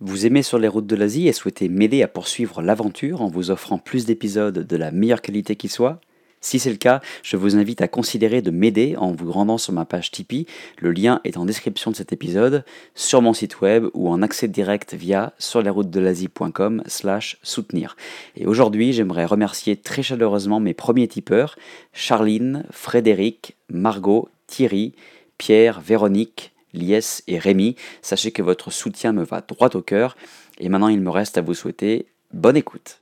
Vous aimez sur les routes de l'Asie et souhaitez m'aider à poursuivre l'aventure en vous offrant plus d'épisodes de la meilleure qualité qui soit? Si c'est le cas, je vous invite à considérer de m'aider en vous rendant sur ma page Tipeee. Le lien est en description de cet épisode, sur mon site web ou en accès direct via surlesroutesdelasie.com slash soutenir. Et aujourd'hui, j'aimerais remercier très chaleureusement mes premiers tipeurs, Charline, Frédéric, Margot, Thierry, Pierre, Véronique, Lies et Rémi. Sachez que votre soutien me va droit au cœur. Et maintenant, il me reste à vous souhaiter bonne écoute.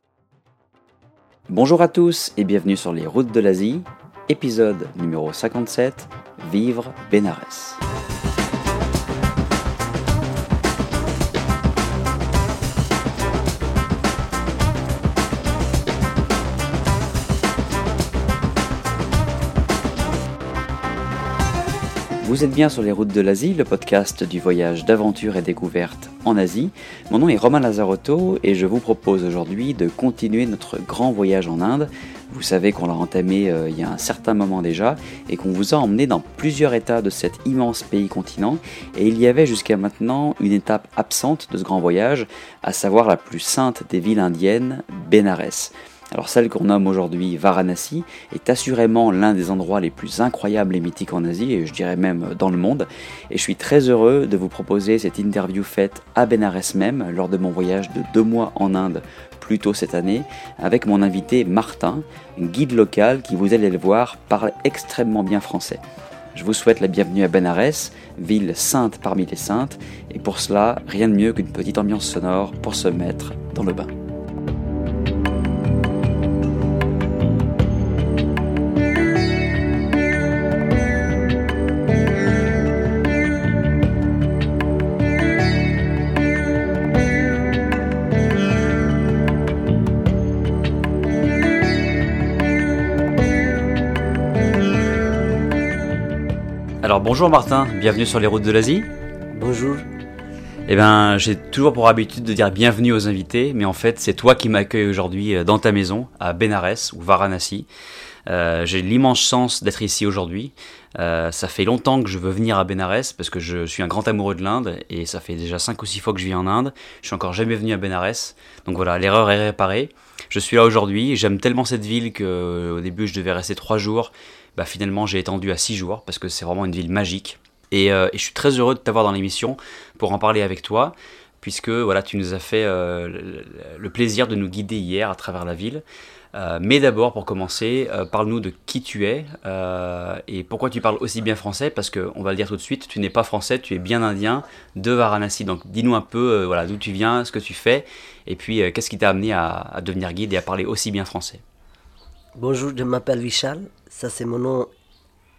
Bonjour à tous et bienvenue sur les routes de l'Asie, épisode numéro 57, Vivre Bénarès. Vous êtes bien sur les routes de l'Asie, le podcast du voyage d'aventure et découverte en Asie. Mon nom est Romain Lazarotto et je vous propose aujourd'hui de continuer notre grand voyage en Inde. Vous savez qu'on l'a entamé euh, il y a un certain moment déjà et qu'on vous a emmené dans plusieurs états de cet immense pays continent. Et il y avait jusqu'à maintenant une étape absente de ce grand voyage, à savoir la plus sainte des villes indiennes, Bénarès. Alors celle qu'on nomme aujourd'hui Varanasi est assurément l'un des endroits les plus incroyables et mythiques en Asie, et je dirais même dans le monde. Et je suis très heureux de vous proposer cette interview faite à Benares même, lors de mon voyage de deux mois en Inde plus tôt cette année, avec mon invité Martin, guide local qui, vous allez le voir, parle extrêmement bien français. Je vous souhaite la bienvenue à Benares, ville sainte parmi les saintes, et pour cela, rien de mieux qu'une petite ambiance sonore pour se mettre dans le bain. Bonjour Martin, bienvenue sur les routes de l'Asie. Bonjour. Eh bien, j'ai toujours pour habitude de dire bienvenue aux invités, mais en fait, c'est toi qui m'accueilles aujourd'hui euh, dans ta maison, à Benares ou Varanasi. Euh, j'ai l'immense chance d'être ici aujourd'hui. Euh, ça fait longtemps que je veux venir à Benares parce que je suis un grand amoureux de l'Inde et ça fait déjà 5 ou 6 fois que je vis en Inde. Je suis encore jamais venu à Benares. Donc voilà, l'erreur est réparée. Je suis là aujourd'hui. J'aime tellement cette ville que au début je devais rester 3 jours bah, finalement j'ai étendu à 6 jours parce que c'est vraiment une ville magique. Et, euh, et je suis très heureux de t'avoir dans l'émission pour en parler avec toi, puisque voilà, tu nous as fait euh, le plaisir de nous guider hier à travers la ville. Euh, mais d'abord, pour commencer, parle-nous de qui tu es et pourquoi tu parles aussi bien français, parce qu'on va le dire tout de suite, tu n'es pas français, tu es bien indien de Varanasi. Donc dis-nous un peu voilà, d'où tu viens, ce que tu fais, et puis qu'est-ce qui t'a amené à devenir guide et à parler aussi bien français? Bonjour, je m'appelle Vishal, ça c'est mon nom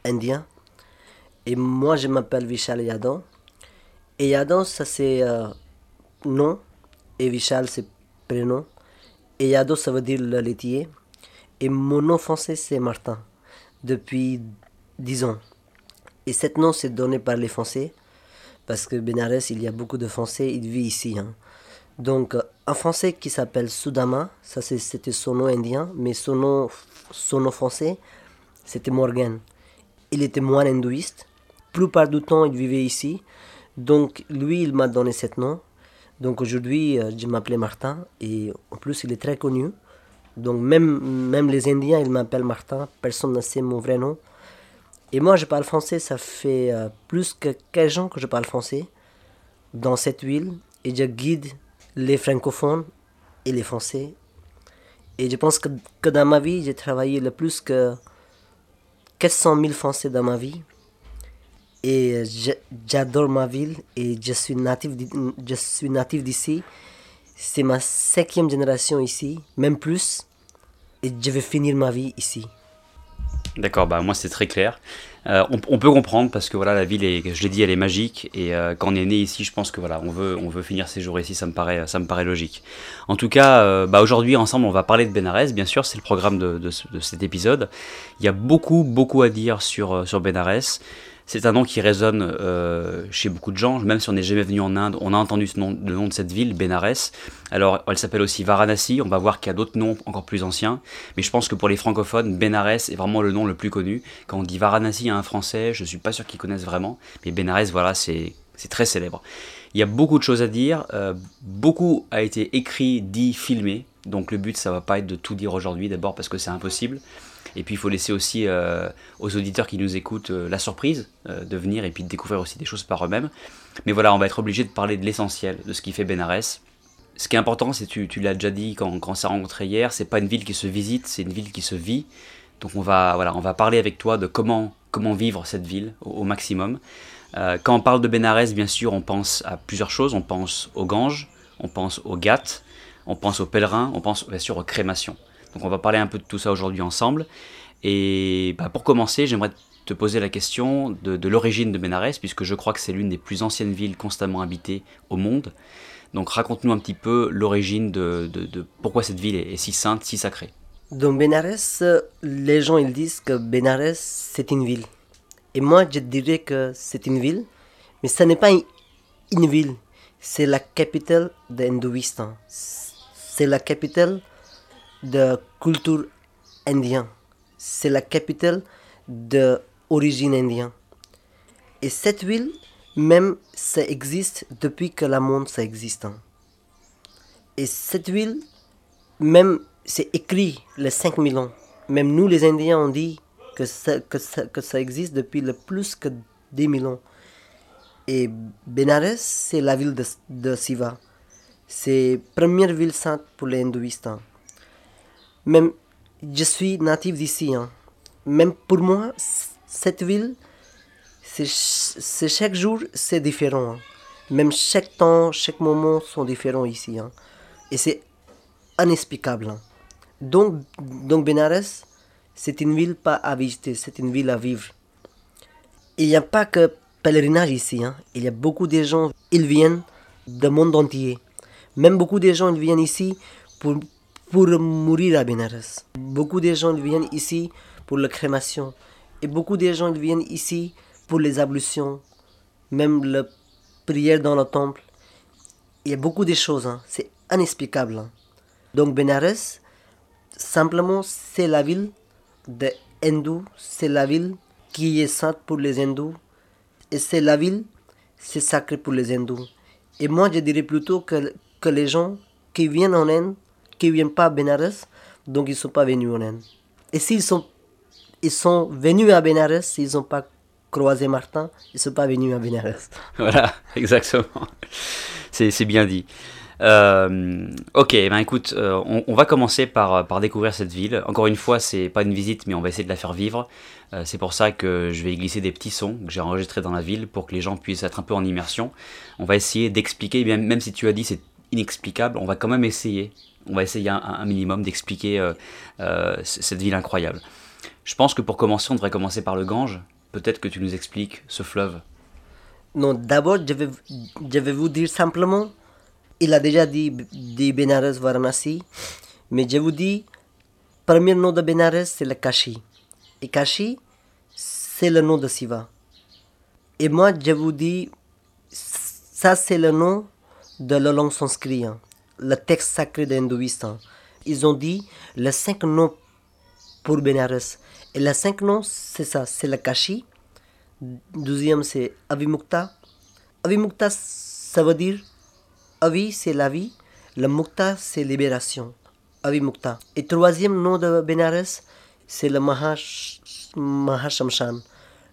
indien. Et moi je m'appelle Vishal Yadon. Et Yadon ça c'est euh, nom et Vishal c'est prénom. Et Yadon ça veut dire le laitier. Et mon nom français c'est Martin depuis 10 ans. Et cet nom c'est donné par les Français parce que Benares il y a beaucoup de Français, ils vivent ici. Hein. Donc, un Français qui s'appelle Soudama, ça c'était son nom indien, mais son nom, son nom français, c'était Morgan. Il était moine hindouiste. Plupart du temps, il vivait ici. Donc, lui, il m'a donné ce nom. Donc, aujourd'hui, euh, je m'appelais Martin. Et en plus, il est très connu. Donc, même, même les Indiens, ils m'appellent Martin. Personne ne sait mon vrai nom. Et moi, je parle français, ça fait euh, plus que 15 ans que je parle français dans cette ville. Et je guide les francophones et les français. Et je pense que, que dans ma vie, j'ai travaillé le plus que 400 000 français dans ma vie. Et j'adore ma ville et je suis natif, d'ici. C'est ma cinquième génération ici, même plus. Et je vais finir ma vie ici. D'accord, bah moi c'est très clair. Euh, on, peut comprendre parce que voilà la ville est, je l'ai dit, elle est magique et euh, quand on est né ici, je pense que voilà on veut on veut finir ses jours ici, ça me paraît ça me paraît logique. En tout cas, euh, bah aujourd'hui ensemble on va parler de Benares, bien sûr c'est le programme de, de, cet épisode. Il y a beaucoup beaucoup à dire sur sur Benares. C'est un nom qui résonne euh, chez beaucoup de gens, même si on n'est jamais venu en Inde, on a entendu ce nom, le nom de cette ville, Benares. Alors, elle s'appelle aussi Varanasi, on va voir qu'il y a d'autres noms encore plus anciens, mais je pense que pour les francophones, Benares est vraiment le nom le plus connu. Quand on dit Varanasi à un français, je suis pas sûr qu'ils connaissent vraiment, mais Benares, voilà, c'est C'est très célèbre. Il y a beaucoup de choses à dire, euh, beaucoup a été écrit, dit, filmé, donc le but ça va pas être de tout dire aujourd'hui d'abord parce que c'est impossible. Et puis il faut laisser aussi euh, aux auditeurs qui nous écoutent euh, la surprise de venir et puis de découvrir aussi des choses par eux-mêmes. Mais voilà, on va être obligé de parler de l'essentiel, de ce qui fait Benares. Ce qui est important, c'est tu, tu l'as déjà dit quand, quand on s'est rencontré hier, c'est pas une ville qui se visite, c'est une ville qui se vit. Donc on va, voilà, on va parler avec toi de comment, comment vivre cette ville au, maximum. Euh, quand on parle de Benares, bien sûr, on pense à plusieurs choses. On pense aux Ganges, on pense aux Ghats, on pense aux pèlerins, on pense bien sûr aux crémations. Donc on va parler un peu de tout ça aujourd'hui ensemble. Et bah, pour commencer, j'aimerais te poser la question de, l'origine de Benares, puisque je crois que c'est l'une des plus anciennes villes constamment habitées au monde. Donc raconte-nous un petit peu l'origine de, pourquoi cette ville est si sainte, si sacrée. Dans Benares, les gens ils disent que Benares c'est une ville. Et moi je dirais que c'est une ville, mais ce n'est pas une ville. C'est la capitale de l'hindouistan. C'est la capitale de culture indienne. C'est la capitale de origine indienne. Et cette ville, même, ça existe depuis que le monde ça existe. Et cette ville, même c'est écrit les 5000 ans. Même nous, les Indiens, on dit que ça, que que ça existe depuis le plus que 10 000 ans. Et Benares, c'est la ville de, de Siva. C'est la première ville sainte pour les hindouistes. Même, je suis natif d'ici. Hein. Même pour moi, cette ville, c'est chaque jour, c'est différent. Hein. Même chaque temps, chaque moment sont différents ici. Hein. Et c'est inexplicable. Hein. Donc, donc Benares, c'est une ville pas à visiter, c'est une ville à vivre. Il n'y a pas que pèlerinage ici, hein. il y a beaucoup de gens, ils viennent du monde entier. Même beaucoup de gens ils viennent ici pour, pour mourir à Benares. Beaucoup de gens viennent ici pour la crémation. Et beaucoup de gens viennent ici pour les ablutions, même la prière dans le temple. Il y a beaucoup de choses, hein. c'est inexplicable. Hein. Donc Benares, Simplement, c'est la ville des hindous, c'est la ville qui est sainte pour les hindous, et c'est la ville, c'est sacré pour les hindous. Et moi, je dirais plutôt que, que les gens qui viennent en Inde, qui ne viennent pas à Benares, donc ils ne sont pas venus en Inde. Et s'ils sont, ils sont venus à Benares, ils n'ont pas croisé Martin, ils ne sont pas venus à Benares. Voilà, exactement. C'est bien dit. Euh, ok, ben écoute, euh, on, va commencer par, par découvrir cette ville. Encore une fois, c'est pas une visite, mais on va essayer de la faire vivre. Euh, c'est pour ça que je vais glisser des petits sons que j'ai enregistrés dans la ville pour que les gens puissent être un peu en immersion. On va essayer d'expliquer, même, même si tu as dit c'est inexplicable, on va quand même essayer. On va essayer un, minimum d'expliquer cette ville incroyable. Je pense que pour commencer, on devrait commencer par le Gange. Peut-être que tu nous expliques ce fleuve. Non, d'abord, je vais, je vais vous dire simplement il a déjà dit, dit Benares Varanasi, mais je vous dis, premier nom de Benares, c'est le Kashi. Et Kashi, c'est le nom de Siva. Et moi, je vous dis, ça c'est le nom de la langue sanskrit, hein. Le texte sacré de l'hindouisme. Ils ont dit les cinq noms pour Benares. Et les cinq noms, c'est ça, c'est le Kashi. Deuxième, c'est Avimukta. Avimukta, ça veut dire Avi, c'est la vie. Le Mukta, c'est libération. Avi Mukta. Et troisième nom de Benares, c'est le Mahashamshan.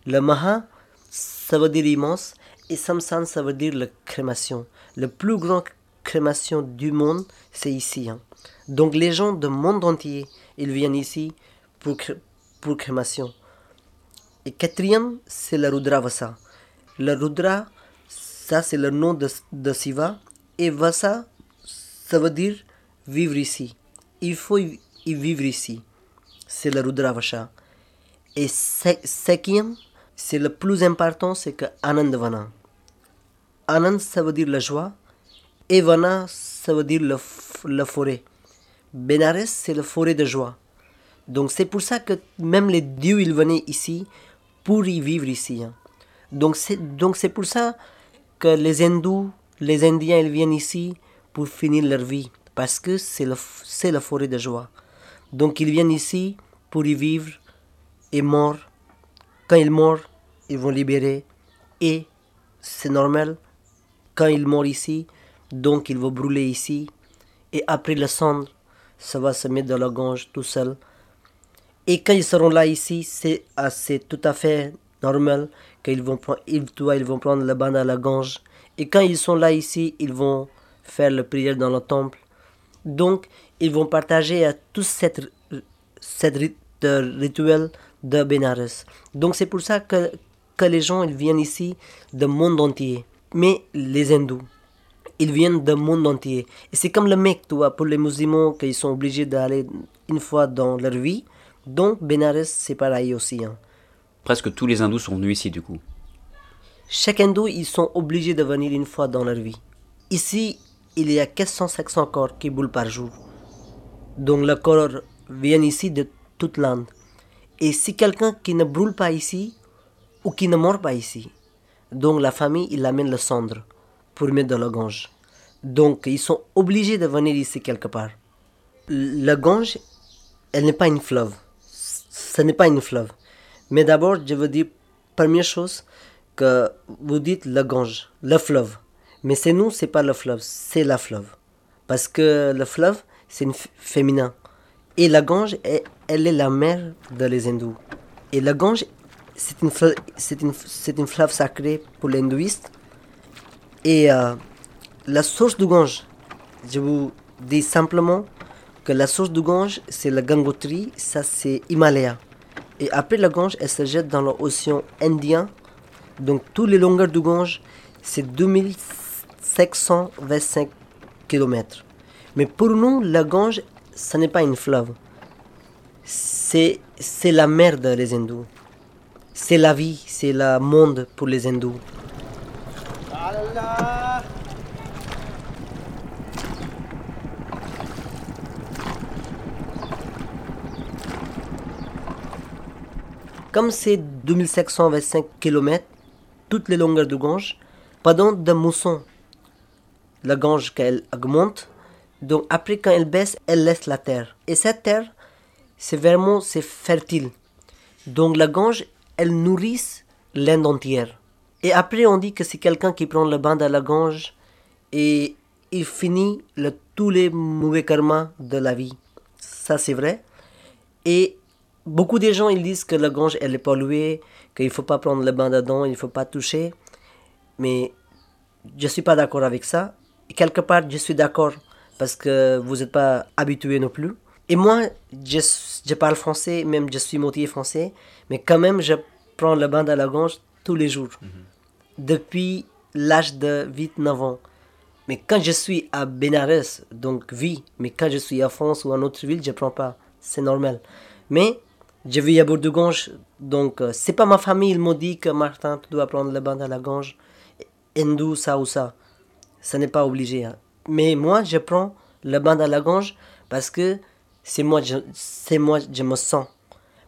Le Maha, ça veut dire immense. Et Samsan, ça veut dire la crémation. Le plus grand crémation du monde, c'est ici. Hein. Donc les gens du monde entier, ils viennent ici pour, pour crémation. Et quatrième, c'est le Rudravasa. Le Rudra, ça c'est le nom de, de Siva. Et Vasa, ça veut dire vivre ici. Il faut y vivre ici. C'est le Rudravasha. Et cinquième, c'est le plus important, c'est que Anandvana. Anand, ça veut dire la joie. Et Vana, ça veut dire le, la forêt. Benares, c'est la forêt de joie. Donc c'est pour ça que même les dieux, ils venaient ici pour y vivre ici. Hein. Donc c'est pour ça que les hindous, les Indiens, ils viennent ici pour finir leur vie, parce que c'est la forêt de joie. Donc ils viennent ici pour y vivre et mort. Quand ils meurent, ils vont libérer et c'est normal. Quand ils meurent ici, donc ils vont brûler ici. Et après le cendre, ça va se mettre dans la gorge tout seul. Et quand ils seront là ici, c'est assez tout à fait normal qu'ils vont prendre, ils, ils vont prendre le bain à la gorge. Et quand ils sont là ici, ils vont faire la prière dans le temple. Donc, ils vont partager à tout cette, cette rituel de Benares. Donc, c'est pour ça que, que les gens ils viennent ici du monde entier. Mais les hindous, ils viennent du monde entier. Et c'est comme le mec, tu vois, pour les musulmans, qu'ils sont obligés d'aller une fois dans leur vie. Donc, Benares, c'est pareil aussi. Hein. Presque tous les hindous sont venus ici, du coup. Chaque hindou, ils sont obligés de venir une fois dans leur vie. Ici, il y a 400-500 corps qui boulent par jour. Donc, le corps vient ici de toute l'Inde. Et si quelqu'un qui ne brûle pas ici, ou qui ne meurt pas ici, donc la famille, il amène le cendre pour mettre dans la Gange. Donc, ils sont obligés de venir ici quelque part. La Gange, elle n'est pas une fleuve. Ce n'est pas une fleuve. Mais d'abord, je veux dire, première chose, que vous dites le Gange, le fleuve. Mais c'est nous, c'est pas le fleuve, c'est la fleuve. Parce que le fleuve, c'est féminin. Et la Gange, elle, est la mère de les hindous. Et la Gange, c'est une, une, fleuve sacrée pour les hindouistes. Et euh, la source du Gange, je vous dis simplement que la source du Gange, c'est la Gangotri, ça c'est Himalaya. Et après la Gange, elle se jette dans l'océan Indien. Donc toutes les longueurs du Gange, c'est 2525 km. Mais pour nous, la Gange, ce n'est pas une fleuve. C'est, c'est la mer des hindous. C'est la vie, c'est le monde pour les hindous. Comme c'est 2725 km, toutes les longueurs du Gange, pendant de mousson, la Gange, qu'elle augmente, donc après quand elle baisse, elle laisse la terre. Et cette terre, c'est vraiment c'est fertile. Donc la Gange, elle nourrit l'Inde entière. Et après, on dit que c'est quelqu'un qui prend le bain de la Gange et il finit le, tous les mauvais karmas de la vie. Ça, c'est vrai. Et beaucoup de gens, ils disent que la Gange, elle est polluée, qu'il ne faut pas prendre le bain dedans, il ne faut pas toucher. Mais je ne suis pas d'accord avec ça. Et quelque part, je suis d'accord parce que vous n'êtes pas habitué non plus. Et moi, je, parle français, même je suis moitié français, mais quand même, je prends le bain de la Gange tous les jours. Mhm depuis l'âge de 8-9 ans. Mais quand je suis à Benares, donc vie, mais quand je suis à France ou en autre ville, je ne prends pas. C'est normal. Mais je vis à Bourg-de-Gange, donc euh, c'est pas ma famille, ils m'ont dit que Martin, tu dois prendre le bain à la gange, hindou, ça ou ça. Ce n'est pas obligé. Hein. Mais moi, je prends le bain à la gange parce que c'est moi, c'est moi, je me sens.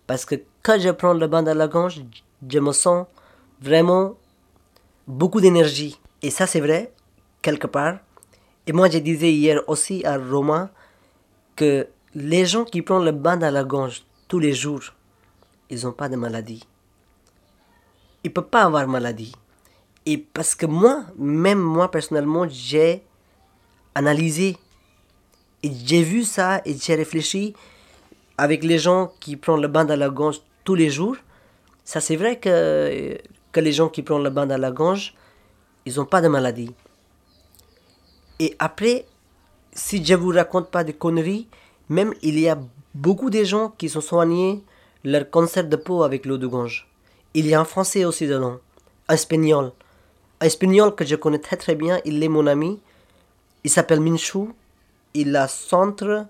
Parce que quand je prends le bain à la gange, je me sens vraiment beaucoup d'énergie. Et ça, c'est vrai, quelque part. Et moi, je disais hier aussi à Romain que les gens qui prennent le bain dans la gorge tous les jours, ils n'ont pas de maladie. Ils ne peuvent pas avoir maladie. Et parce que moi, même moi personnellement, j'ai analysé et j'ai vu ça et j'ai réfléchi avec les gens qui prennent le bain dans la gorge tous les jours. Ça, c'est vrai que que les gens qui prennent le bain dans la gange, ils n'ont pas de maladie. Et après, si je vous raconte pas de conneries, même il y a beaucoup de gens qui sont soignés leur cancer de peau avec l'eau de gange. Il y a un français aussi dedans, un espagnol. Un espagnol que je connais très très bien, il est mon ami. Il s'appelle Minchou. Il a centre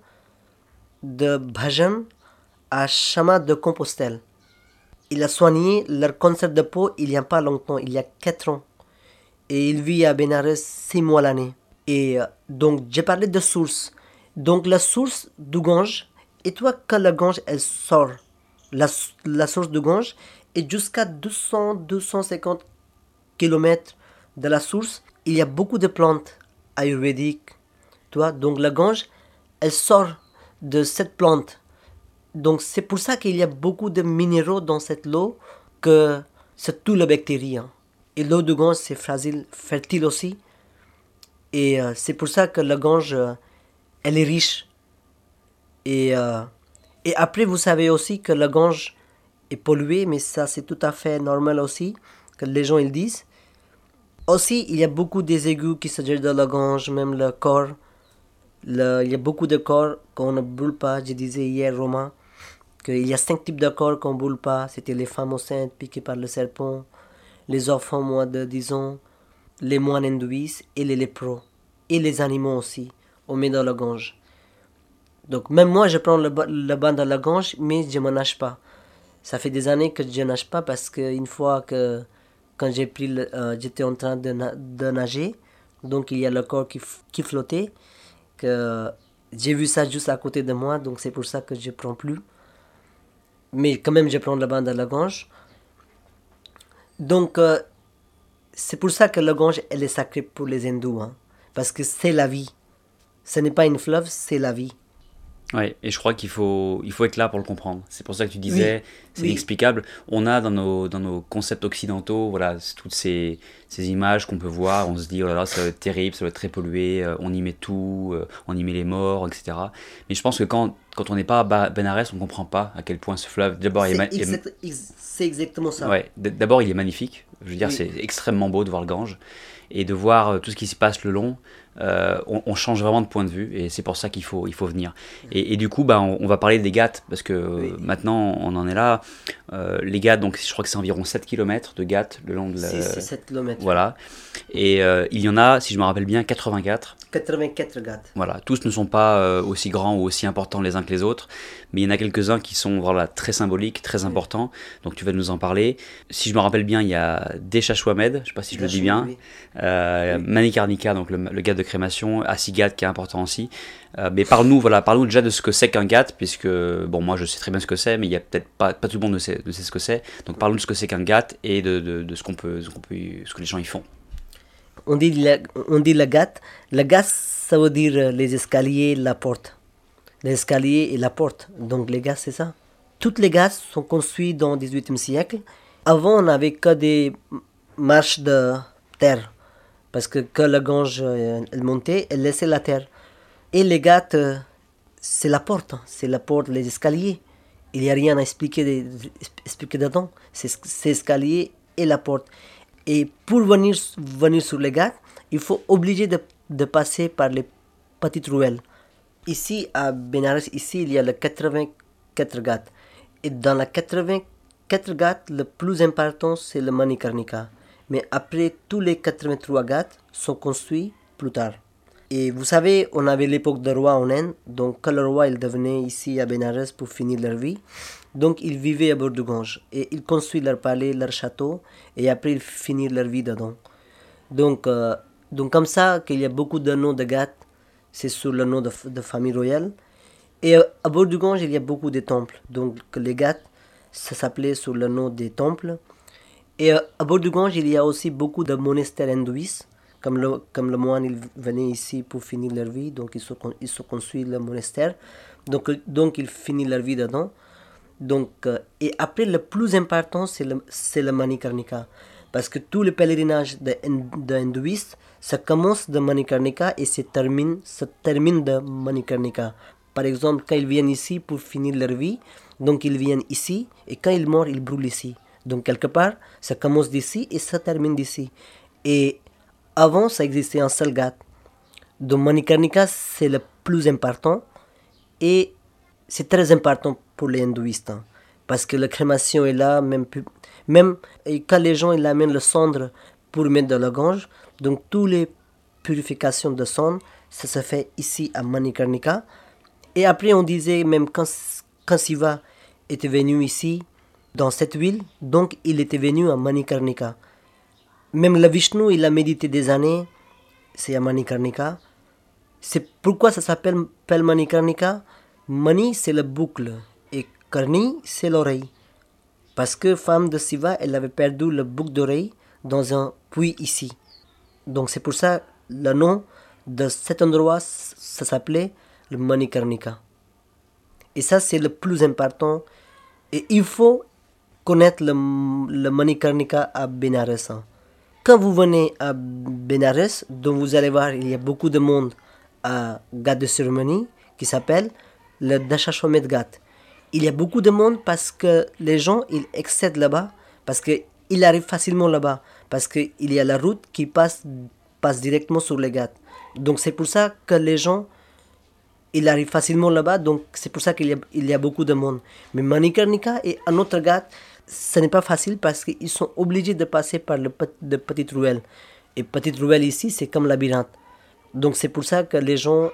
de bhajan à Chama de Compostelle il a soigné leur cancer de peau il n'y a pas longtemps, il y a 4 ans. Et il vit à Benares 6 mois l'année. Et euh, donc, j'ai parlé de source. Donc, la source du Gange, et toi, quand la Gange, elle sort, la, la source du Gange est jusqu'à 200-250 km de la source. Il y a beaucoup de plantes ayurvédiques. Toi, donc, la Gange, elle sort de cette plante donc c'est pour ça qu'il y a beaucoup de minéraux dans cette eau que c'est tout le bactérien. Et l'eau de Gange, c'est fragile, fertile aussi. Et euh, c'est pour ça que la Gange, euh, elle est riche. Et, euh, et après, vous savez aussi que la Gange est polluée, mais ça, c'est tout à fait normal aussi, que les gens ils disent. Aussi, il y a beaucoup des égouts qui se jettent dans la Gange, même le corps. Il y a beaucoup de corps qu'on ne brûle pas. Je disais hier, Romain, qu'il y a cinq types de corps qu'on ne brûle pas. C'était les femmes enceintes piquées par le serpent, les enfants moins de 10 ans, les moines hindouistes et les lépreux. Et les animaux aussi. On met dans la Gange. Donc même moi, je prends le, le bain dans la Gange, mais je ne me nage pas. Ça fait des années que je nage pas parce qu'une fois que quand j'ai pris euh, j'étais en train de, de nager, donc il y a le corps qui, qui flottait, que j'ai vu ça juste à côté de moi, donc c'est pour ça que je prends plus. Mais quand même, je prends le bain dans la Gange. Donc euh, c'est pour ça que la Gange, elle est sacrée pour les hindous, hein, parce que c'est la vie. Ce n'est pas une fleuve, c'est la vie. Ouais, et je crois qu'il faut, il faut être là pour le comprendre. C'est pour ça que tu disais, c'est oui. inexplicable. On a dans nos, dans nos concepts occidentaux, voilà, toutes ces, ces images qu'on peut voir. On se dit, oh là là, ça va être terrible, ça va être très pollué, euh, on y met tout, euh, on y met les morts, etc. Mais je pense que quand, quand on n'est pas à Benares, on comprend pas à quel point ce fleuve, d'abord, il est C'est exact- exactement ça. Ouais, d'abord il est magnifique. Je veux dire, Oui. c'est extrêmement beau de voir le Gange et de voir euh, tout ce qui se passe le long. Euh, on, on change vraiment de point de vue et c'est pour ça qu'il faut, il faut venir. Et, et du coup, bah, on, on va parler des Ghats parce que euh, Oui. maintenant on en est là. Euh, les Ghats, donc je crois que c'est environ 7 km de Ghats le long de la. C'est c'est 7 km. Voilà. Et euh, il y en a, si je me rappelle bien, 84. 84 gars. Voilà, tous ne sont pas aussi grands ou aussi importants les uns que les autres, mais il y en a quelques-uns qui sont voilà, très symboliques, très importants. Donc tu vas nous en parler. Si je me rappelle bien, il y a Deshachwamed, je ne sais pas si je le dis bien, Oui. Manikarnika, donc le, le gâte de crémation, Asigat qui est important aussi. Euh, mais parle-nous, voilà, parle-nous déjà de ce que c'est qu'un gâte, puisque bon, moi je sais très bien ce que c'est, mais il y a peut-être pas, tout le monde ne sait, ce que c'est. Donc parle-nous de ce que c'est qu'un gâte et de, ce qu'on peut, ce que les gens y font. On dit, la, on dit la gâte. La gâte, ça veut dire euh, les escaliers, la porte. Les escaliers et la porte. Donc les gâtes, c'est ça. Toutes les gâtes sont construites dans le 18e siècle. Avant, on n'avait que des marches de terre. Parce que quand la Gange euh, montait, elle laissait la terre. Et les gâtes, euh, c'est la porte. hein. C'est la porte, les escaliers. Il n'y a rien à expliquer, expliquer dedans. C'est escalier et la porte. Et pour venir, venir sur les gâtes, il faut obligé de, de passer par les petites ruelles. Ici, à Benares, ici, il y a le 84 gâtes. Et dans la 84 gâtes, le plus important, c'est le Manikarnika. Mais après, tous les 83 gâtes sont construits plus tard. Et vous savez, on avait l'époque de roi en Inde, donc quand le roi il devenait ici à Benares pour finir leur vie, donc ils vivaient à bord du Gange et ils construisent leur palais, leur château et après ils finissent leur vie dedans. Donc, euh, donc comme ça qu'il y a beaucoup de noms de gâtes, c'est sur le nom de, de famille royale. Et euh, à bord du Gange, il y a beaucoup de temples. Donc les gâtes, ça s'appelait sous le nom des temples. Et euh, à bord du Gange, il y a aussi beaucoup de monastères hindouistes. Comme le, comme le moine, ils venaient ici pour finir leur vie, donc ils se, ils se construisent le monastère. Donc, euh, donc ils finissent leur vie dedans. Donc, euh, et après, le plus important, c'est le, le Manikarnika. Parce que tout le pèlerinage de, de hindouistes, ça commence de Manikarnika et se termine, se termine de Manikarnika. Par exemple, quand ils viennent ici pour finir leur vie, donc ils viennent ici, et quand ils meurent, ils brûlent ici. Donc quelque part, ça commence d'ici et ça termine d'ici. Et avant, ça existait un seul gâte. Donc Manikarnika, c'est le plus important. Et c'est très important pour les hindouistes. hein, parce que la crémation est là, même, même quand les gens ils amènent le cendre pour mettre dans la gange, donc toutes les purifications de cendre, ça se fait ici à Manikarnika. Et après, on disait, même quand, quand Siva était venu ici, dans cette ville, donc il était venu à Manikarnika. Même le Vishnu, il a médité des années, c'est à Manikarnika. C'est pourquoi ça s'appelle Manikarnika. Mani, c'est la boucle, et Karni, c'est l'oreille. Parce que femme de Siva, elle avait perdu le boucle d'oreille dans un puits ici. Donc c'est pour ça le nom de cet endroit, ça s'appelait le Manikarnika. Et ça, c'est le plus important. Et il faut connaître le, Manikarnika à Benares. hein. quand vous venez à Benares, vous allez voir, il y a beaucoup de monde à Ghat de cérémonie qui s'appelle le Dashachomet Ghat. Il y a beaucoup de monde parce que les gens, ils excèdent là-bas, parce qu'ils arrivent facilement là-bas, parce qu'il y a la route qui passe, passe directement sur les Ghats. Donc c'est pour ça que les gens, ils arrivent facilement là-bas, donc c'est pour ça qu'il y, a, il y a beaucoup de monde. Mais Manikarnika et un autre Ghat, ce n'est pas facile parce qu'ils sont obligés de passer par le de petites ruelles. Et petite ruelle ici, c'est comme labyrinthe. Donc c'est pour ça que les gens,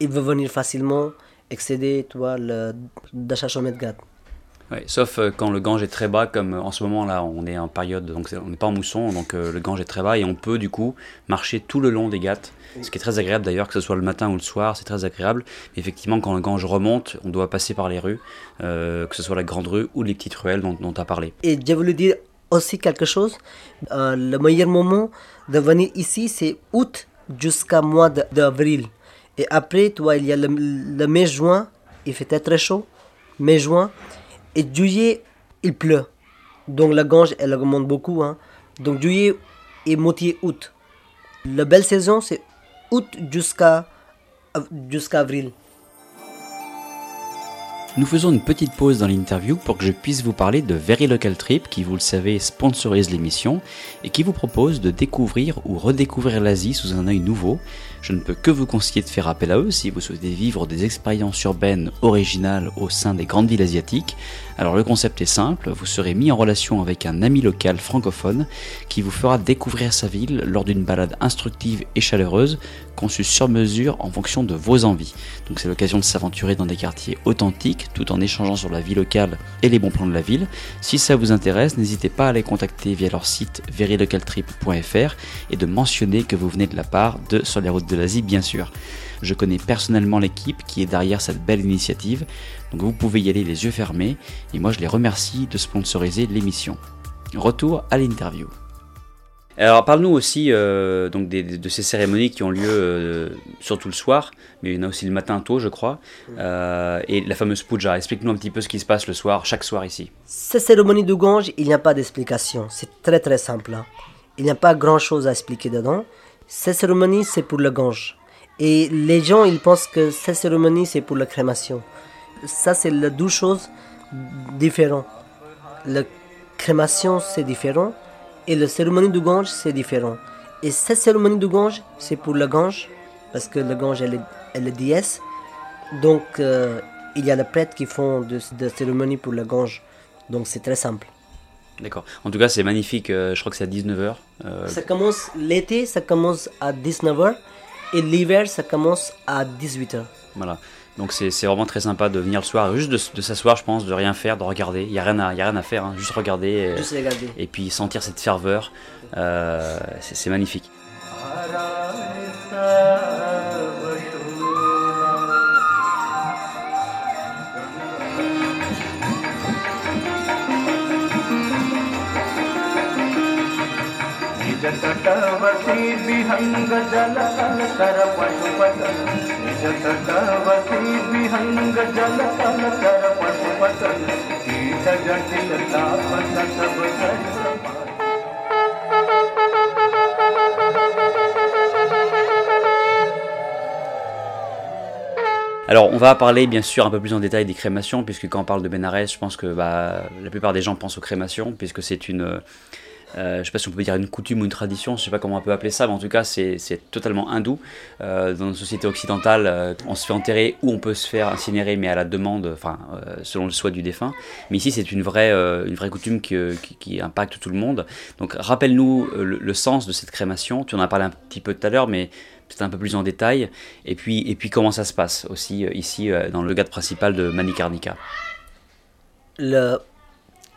ils veulent venir facilement excéder, toi, le Dashachomet Ghat. Sauf euh, quand le Gange est très bas, comme en ce moment là, on est en période, donc on n'est pas en mousson, donc euh, le Gange est très bas et on peut du coup marcher tout le long des Ghats, ce qui est très agréable d'ailleurs, que ce soit le matin ou le soir, c'est très agréable. Mais effectivement, quand le Gange remonte, on doit passer par les rues, euh, que ce soit la grande rue ou les petites ruelles dont tu as parlé. Et je voulais dire aussi quelque chose, le meilleur moment de venir ici, c'est août jusqu'à mois d'avril. Et après, toi, il y a le, le mai-juin, il fait très chaud, mai-juin. Et juillet, il pleut. Donc la Gange, elle augmente beaucoup. Hein. Donc juillet et moitié août. La belle saison, c'est août jusqu'à jusqu'à avril. Nous faisons une petite pause dans l'interview pour que je puisse vous parler de Very Local Trip qui, vous le savez, sponsorise l'émission et qui vous propose de découvrir ou redécouvrir l'Asie sous un œil nouveau. Je ne peux que vous conseiller de faire appel à eux si vous souhaitez vivre des expériences urbaines originales au sein des grandes villes asiatiques. Alors le concept est simple, vous serez mis en relation avec un ami local francophone qui vous fera découvrir sa ville lors d'une balade instructive et chaleureuse conçue sur mesure en fonction de vos envies. Donc c'est l'occasion de s'aventurer dans des quartiers authentiques tout en échangeant sur la vie locale et les bons plans de la ville. Si ça vous intéresse, n'hésitez pas à les contacter via leur site verilocaltrip.fr et de mentionner que vous venez de la part de Sur les routes de l'Asie bien sûr. Je connais personnellement l'équipe qui est derrière cette belle initiative, donc vous pouvez y aller les yeux fermés et moi je les remercie de sponsoriser l'émission. Retour à l'interview. Alors parle-nous aussi euh, donc de ces cérémonies qui ont lieu euh, surtout le soir, mais il y en a aussi le matin tôt, je crois, euh, et la fameuse puja. Explique-nous un petit peu ce qui se passe le soir, chaque soir ici. Ces cérémonies de Gange, il n'y a pas d'explication. C'est très très simple. Hein. Il n'y a pas grand-chose à expliquer dedans. Ces cérémonies, c'est pour le Gange. Et les gens, ils pensent que ces cérémonies, c'est pour la crémation. Ça, c'est les deux choses différentes. La crémation, c'est différent et la cérémonie du Gange, c'est différent. Et cette cérémonie du Gange, c'est pour le Gange, parce que le Gange, elle est, elle est déesse. Donc, euh, il y a les prêtres qui font de, de cérémonie pour le Gange. Donc, c'est très simple. D'accord. En tout cas, c'est magnifique. Euh, je crois que c'est à 19h. Euh. Ça commence l'été, ça commence à 19h. Et l'hiver, ça commence à 18h. Voilà. Donc c'est vraiment très sympa de venir le soir, juste de, s'asseoir, je pense, de rien faire, de regarder. Il n'y a, rien à, a rien à faire, hein. juste regarder. Et, juste regarder. Et puis sentir cette ferveur. Euh, c'est magnifique. Alors, on va parler bien sûr un peu plus en détail des crémations, puisque quand on parle de Benares, je pense que bah, la plupart des gens pensent aux crémations, puisque c'est une, euh, je ne sais pas si on peut dire une coutume ou une tradition, je ne sais pas comment on peut appeler ça, mais en tout cas c'est totalement hindou. Euh, dans nos sociétés occidentales, euh, on se fait enterrer ou on peut se faire incinérer, mais à la demande, enfin selon le souhait du défunt. Mais ici c'est une vraie, une vraie coutume qui, impacte tout le monde. Donc rappelle-nous le, sens de cette crémation. Tu en as parlé un petit peu tout à l'heure, mais peut-être un peu plus en détail. Et puis, et puis comment ça se passe aussi ici dans le cadre principal de Manikarnika. La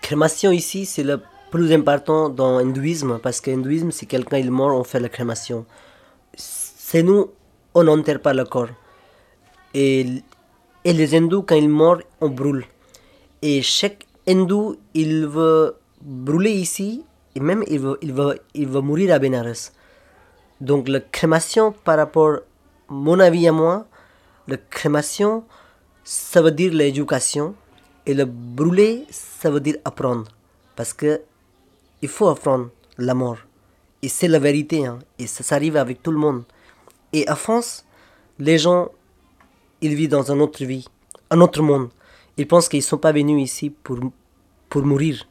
crémation ici, c'est le plus important dans l'hindouisme, parce que l'hindouisme, si quelqu'un est mort, on fait la crémation. C'est nous, on n'enterre pas le corps. Et, et les hindous, quand ils meurent, on brûle. Et chaque hindou, il veut brûler ici, et même il veut, il veut, il veut mourir à Benares. Donc la crémation, par rapport, mon avis à moi, la crémation, ça veut dire l'éducation, et le brûler, ça veut dire apprendre. Parce que il faut apprendre la mort. Et c'est la vérité. Hein. Et ça, ça arrive avec tout le monde. Et à France, les gens, ils vivent dans une autre vie, un autre monde. Ils pensent qu'ils ne sont pas venus ici pour, pour mourir.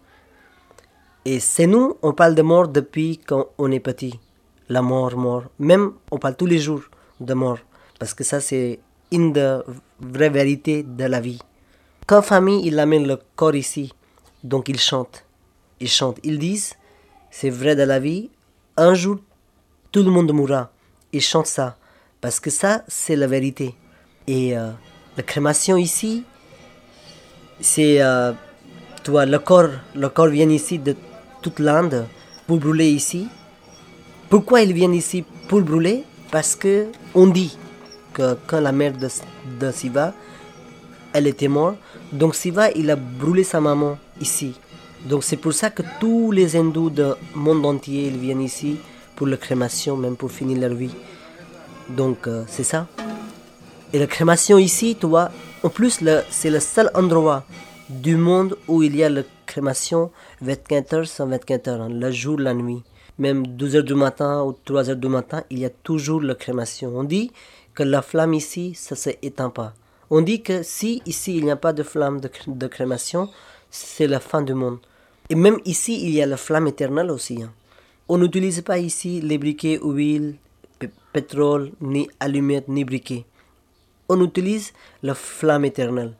Et c'est nous, on parle de mort depuis quand on est petit. La mort, mort. Même, on parle tous les jours de mort. Parce que ça, c'est une des vraies vérités de la vie. Quand famille, il amène le corps ici, donc ils chantent. Ils chantent. Ils disent, c'est vrai de la vie, un jour, tout le monde mourra. Ils chantent ça. Parce que ça, c'est la vérité. Et euh, la crémation ici, c'est... Euh, toi, le corps, le corps vient ici de toute l'Inde pour brûler ici. Pourquoi ils viennent ici pour brûler? Parce que on dit que quand la mère de, de Siva, elle était morte, donc Siva, il a brûlé sa maman ici. Donc c'est pour ça que tous les hindous du monde entier, ils viennent ici pour la crémation, même pour finir leur vie. Donc euh, c'est ça. Et la crémation ici, tu vois, en plus, c'est le seul endroit du monde où il y a la crémation 24 heures sans 24 heures, hein, le jour, la nuit. Même 12 heures du matin ou 3 heures du matin, il y a toujours la crémation. On dit que la flamme ici, ça ne s'éteint pas. On dit que si ici il n'y a pas de flamme de, crémation, c'est la fin du monde. Et même ici, il y a la flamme éternelle aussi. Hein. On n'utilise pas ici les briquets, huile, pétrole, ni allumettes, ni briquets. On utilise la flamme éternelle.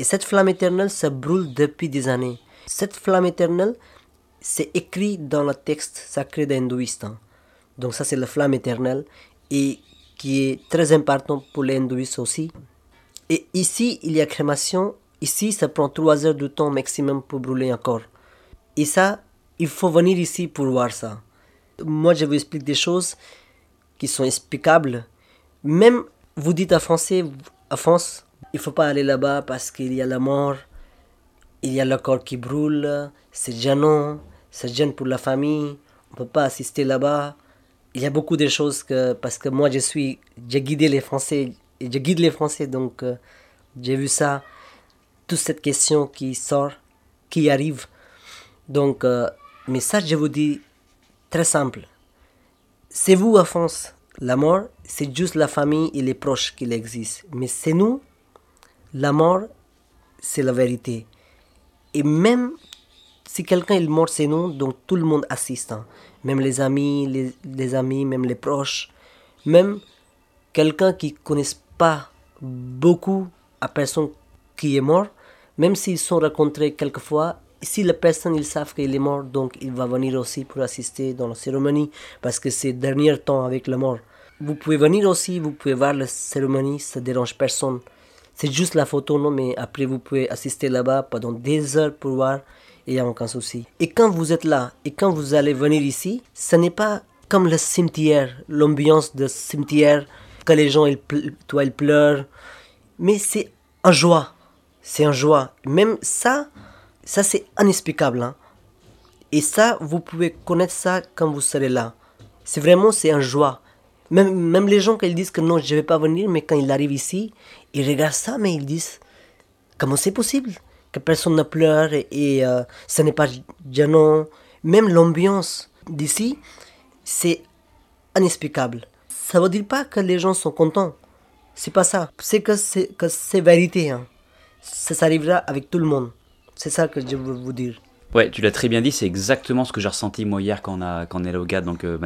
Et cette flamme éternelle, ça brûle depuis des années. Cette flamme éternelle, c'est écrit dans le texte sacré d'hindouiste. Hein. Donc ça, c'est la flamme éternelle et qui est très important pour les hindouistes aussi. Et ici, il y a crémation. Ici, ça prend trois heures de temps maximum pour brûler encore. Et ça, il faut venir ici pour voir ça. Moi, je vous explique des choses qui sont explicables. Même vous dites à Français, à France, il faut pas aller là-bas parce qu'il y a la mort, il y a le corps qui brûle, c'est gênant, c'est gêne pour la famille, on peut pas assister là-bas. Il y a beaucoup de choses que parce que moi je suis j'ai guidé les Français et je guide les Français donc euh, j'ai vu ça toute cette question qui sort, qui arrive. Donc euh, mais ça je vous dis très simple. C'est vous à France. La mort, c'est juste la famille et les proches qui existent. Mais c'est nous la mort, c'est la vérité. Et même si quelqu'un est mort, c'est nous, donc tout le monde assiste. Hein. Même les amis, les, amis, même les proches. Même quelqu'un qui ne connaît pas beaucoup à personne qui est mort, même s'ils sont rencontrés quelquefois, si la personne, ils savent qu'il est mort, donc il va venir aussi pour assister dans la cérémonie, parce que c'est dernier temps avec la mort. Vous pouvez venir aussi, vous pouvez voir la cérémonie, ça dérange personne. C'est juste la photo, non, mais après vous pouvez assister là-bas pendant des heures pour voir il n'y a aucun souci. Et quand vous êtes là et quand vous allez venir ici, ce n'est pas comme le cimetière, l'ambiance de cimetière, que les gens ils, toi, ils pleurent, mais c'est un joie. C'est un joie. Même ça, ça c'est inexplicable. Hein. Et ça, vous pouvez connaître ça quand vous serez là. C'est vraiment, c'est un joie. Même, même les gens qui disent que non, je ne vais pas venir, mais quand ils arrivent ici, ils regardent ça, mais ils disent comment c'est possible que personne ne pleure et, euh, ce n'est pas gênant. Même l'ambiance d'ici, c'est inexplicable. Ça ne veut dire pas que les gens sont contents. C'est pas ça. C'est que c'est que c'est vérité. Hein. Ça, ça arrivera avec tout le monde. C'est ça que je veux vous dire. Ouais, tu l'as très bien dit, c'est exactement ce que j'ai ressenti moi hier quand on, a, quand on est là au GAD, donc euh,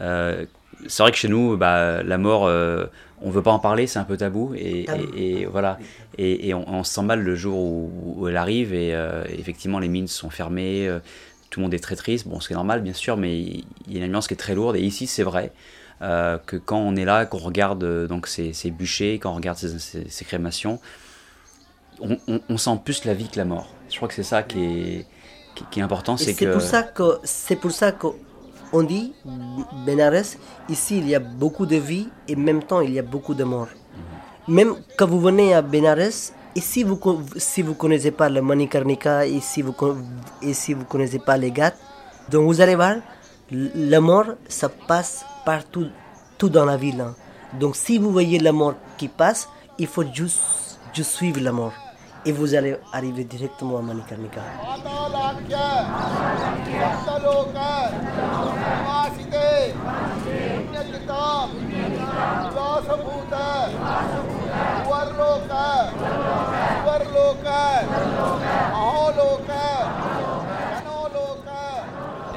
euh, c'est vrai que chez nous, bah, la mort, euh, on veut pas en parler, c'est un peu tabou. Et, et, voilà. Et, on, se sent mal le jour où, elle arrive. Et euh, effectivement, les mines sont fermées. Euh, tout le monde est très triste. Bon, c'est normal, bien sûr, mais il y a une ambiance qui est très lourde. Et ici, c'est vrai que quand on est là, qu'on regarde donc ces, ces, bûchers, quand on regarde ces, crémations, on, sent plus la vie que la mort. Je crois que c'est ça qui est, qui, est important. C'est que... pour ça que c'est pour ça que on dit Benares, ici il y a beaucoup de vie et en même temps il y a beaucoup de morts. Même quand vous venez à Benares, et si vous si vous connaissez pas le Manikarnika et si vous et si vous connaissez pas les gâtes, donc vous allez voir, la mort ça passe partout, tout dans la ville. Hein. Donc si vous voyez la mort qui passe, il faut juste, juste suivre la mort. Et vous allez arriver directement à Manikarnika.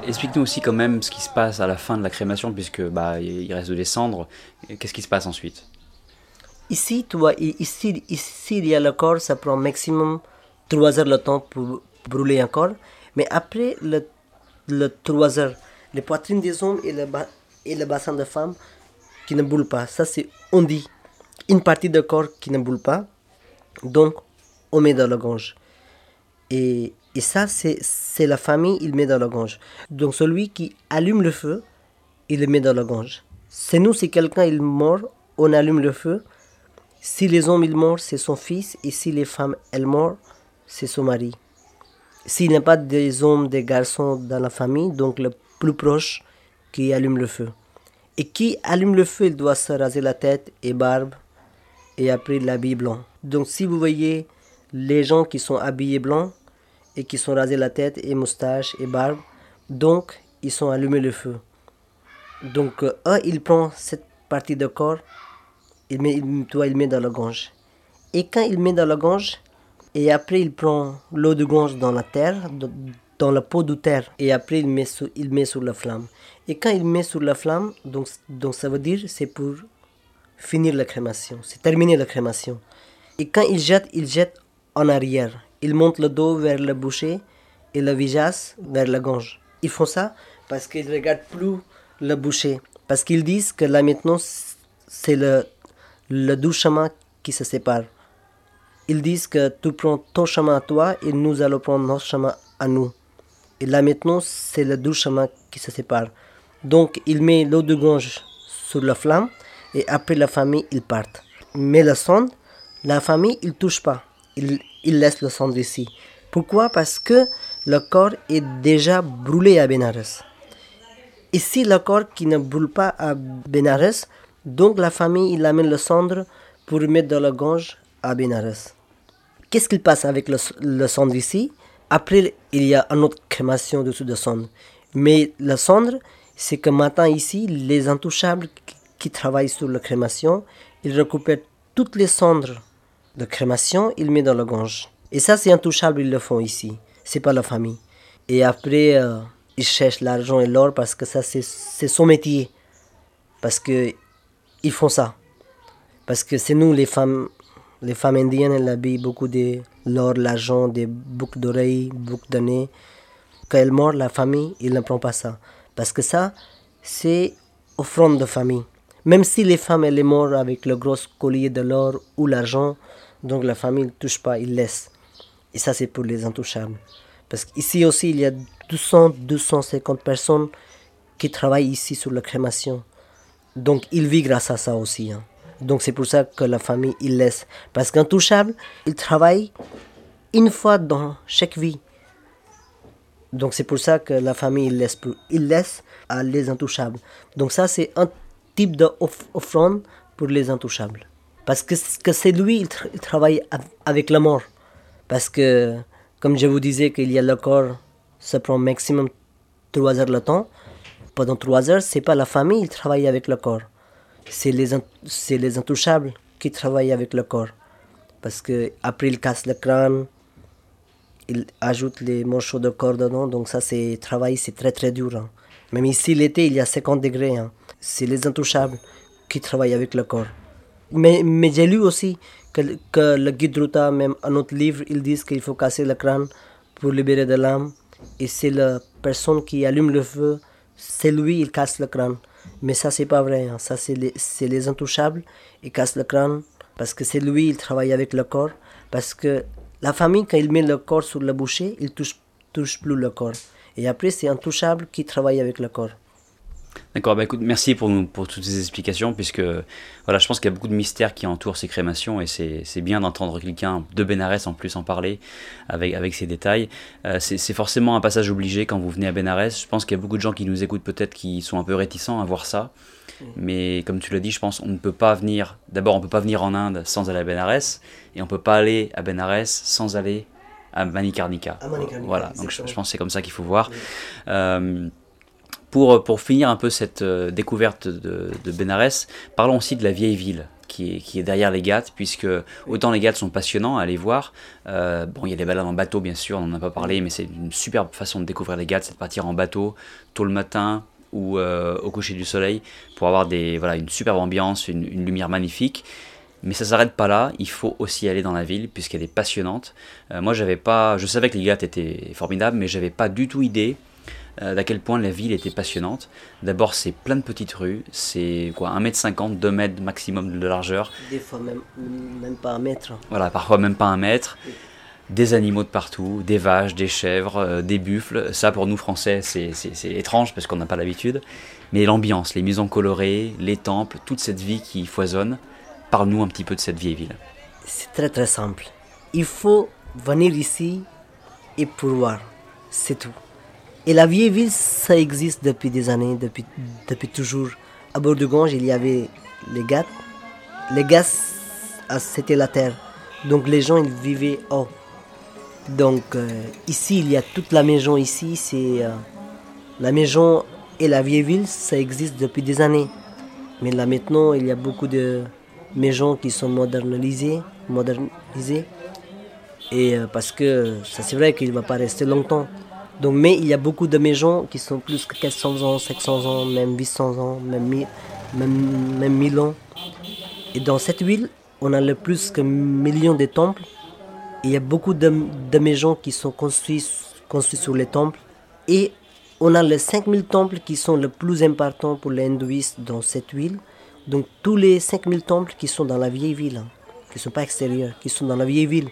Explique-nous aussi quand même ce qui se passe à la fin de la crémation, puisque bah, il reste de les cendres. Qu'est-ce qui se passe ensuite? Ici, tu vois, ici, ici, il y a le corps, ça prend maximum 3 heures le temps pour brûler encore. Mais après le, le 3 heures, les poitrines des hommes et le, et le bassin de femmes qui ne brûlent pas. Ça, c'est, on dit, une partie du corps qui ne brûle pas. Donc, on met dans la gorge. Et, et ça, c'est, c'est la famille, il met dans la gorge. Donc, celui qui allume le feu, il le met dans la gorge. C'est nous, si quelqu'un il mort, on allume le feu si les hommes ils meurent, c'est son fils, et si les femmes elles meurent, c'est son mari. S'il n'y a pas des hommes, des garçons dans la famille, donc le plus proche qui allume le feu. Et qui allume le feu, il doit se raser la tête et barbe, et après l'habit blanc. Donc si vous voyez les gens qui sont habillés blancs, et qui sont rasés la tête et moustache et barbe, donc ils sont allumés le feu. Donc eux, ils prennent cette partie de corps il met, toi, il met dans la gange. Et quand il met dans la gange, et après il prend l'eau de gange dans la terre, dans la peau de terre, et après il met, sur, il met sur la flamme. Et quand il met sur la flamme, donc, donc ça veut dire c'est pour finir la crémation, c'est terminer la crémation. Et quand il jette, il jette en arrière. Il monte le dos vers le boucher et le visage vers la gange. Ils font ça parce qu'ils ne regardent plus le boucher. Parce qu'ils disent que là maintenant, c'est le le doux chemin qui se sépare. Ils disent que tu prends ton chemin à toi et nous allons prendre notre chemin à nous. Et là maintenant, c'est le doux chemin qui se sépare. Donc il met l'eau de gange sur la flamme et après la famille, ils partent. Mais le cendre, la famille, il touche pas. Il, il laisse le cendre ici. Pourquoi? Parce que le corps est déjà brûlé à Benares. Ici, le corps qui ne brûle pas à Benares, donc la famille, il amène le cendre pour mettre dans la gorge à Benares. Qu'est-ce qu'il passe avec le, cendre ici? Après, il y a une autre crémation dessous de cendre. Mais le cendre, c'est que maintenant ici, les intouchables qui travaillent sur la crémation, ils récupèrent toutes les cendres de crémation, ils mettent dans la gorge. Et ça, c'est intouchable, ils le font ici. C'est pas la famille. Et après, euh, ils cherchent l'argent et l'or parce que ça, c'est son métier. Parce que ils font ça. Parce que c'est nous, les femmes, les femmes indiennes, elles habillent beaucoup de l'or, l'argent, des boucles d'oreilles, boucles de nez. Quand elles meurent, la famille, ils ne prend pas ça. Parce que ça, c'est offrande de famille. Même si les femmes, elles sont avec le gros collier de l'or ou l'argent, donc la famille ne touche pas, ils laissent. Et ça, c'est pour les intouchables. Parce qu'ici aussi, il y a 200, 250 personnes qui travaillent ici sur la crémation. Donc il vit grâce à ça aussi. Hein. Donc c'est pour ça que la famille, il laisse. Parce qu'intouchable, il travaille une fois dans chaque vie. Donc c'est pour ça que la famille, il laisse, il laisse à les intouchables. Donc ça, c'est un type d'offrande pour les intouchables. Parce que, c'est lui, il, travaille avec la mort. Parce que, comme je vous disais, qu'il y a le corps, ça prend maximum 3 heures le temps pendant trois heures, c'est pas la famille qui travaille avec le corps. C'est les, c'est les intouchables qui travaillent avec le corps. Parce que après ils cassent le crâne, ils ajoutent les morceaux de corps dedans, donc ça c'est travail, c'est très très dur. Hein. Même ici l'été, il y a 50 degrés. Hein. C'est les intouchables qui travaillent avec le corps. Mais, mais j'ai lu aussi que, que le guide Ruta, même un autre livre, ils disent qu'il faut casser le crâne pour libérer de l'âme. Et c'est la personne qui allume le feu c'est lui, il casse le crâne. Mais ça, c'est pas vrai. Hein. Ça, c'est les, les, intouchables. Il casse le crâne parce que c'est lui, il travaille avec le corps. Parce que la famille, quand il met le corps sur le boucher, il touche, touche plus le corps. Et après, c'est intouchable qui travaille avec le corps. D'accord, bah écoute, merci pour, pour toutes ces explications, puisque voilà, je pense qu'il y a beaucoup de mystères qui entourent ces crémations, et c'est bien d'entendre quelqu'un de Bénarès en plus en parler avec, avec ces détails. Euh, c'est forcément un passage obligé quand vous venez à Bénarès. Je pense qu'il y a beaucoup de gens qui nous écoutent peut-être qui sont un peu réticents à voir ça. Mais comme tu l'as dit, je pense on ne peut pas venir. D'abord, on ne peut pas venir en Inde sans aller à Benares, et on ne peut pas aller à Benares sans aller à Manikarnika. voilà, donc je, pense que c'est comme ça qu'il faut voir. Euh, pour, pour finir un peu cette euh, découverte de, de Benares, parlons aussi de la vieille ville qui est, qui est, derrière les Ghats, puisque autant les Ghats sont passionnants à aller voir. Euh, bon, il y a les balades en bateau, bien sûr, on n'en a pas parlé, mais c'est une superbe façon de découvrir les Ghats, c'est de partir en bateau tôt le matin ou au coucher du soleil pour avoir des, voilà, une superbe ambiance, une, une lumière magnifique. Mais ça s'arrête pas là, il faut aussi aller dans la ville puisqu'elle est passionnante. Euh, moi j'avais pas, je savais que les Ghats étaient formidables, mais j'avais pas du tout idée euh, d'à quel point la ville était passionnante. D'abord c'est plein de petites rues, c'est quoi 1m50, 2 mètres maximum de largeur. Des fois même, même pas un mètre. Voilà, parfois même pas un mètre. Des animaux de partout, des vaches, des chèvres, euh, des buffles. Ça pour nous français c'est étrange parce qu'on n'a pas l'habitude. Mais l'ambiance, les maisons colorées, les temples, toute cette vie qui foisonne. Parle-nous un petit peu de cette vieille ville. C'est très très simple. Il faut venir ici et pour voir. C'est tout. Et la vieille ville, ça existe depuis des années, depuis, depuis toujours. À Gange, il y avait les gars. Les gars, ah, c'était la terre. Donc les gens, ils vivaient haut. Donc euh, ici, il y a toute la maison ici. C'est euh, la maison et la vieille ville, ça existe depuis des années. Mais là maintenant, il y a beaucoup de maisons qui sont modernisées, modernisées. Et euh, parce que ça c'est vrai qu'il ne va pas rester longtemps. Donc, mais il y a beaucoup de maisons qui sont plus que 400 ans, 500 ans, même 800 ans, même, même, même 1000 ans. Et dans cette ville, on a le plus que millions de temples. il y a beaucoup de, maisons qui sont construites, construites sur les temples. Et on a les 5000 temples qui sont les plus importants pour les hindouistes dans cette ville. Donc tous les 5000 temples qui sont dans la vieille ville, hein, qui ne sont pas extérieurs, qui sont dans la vieille ville.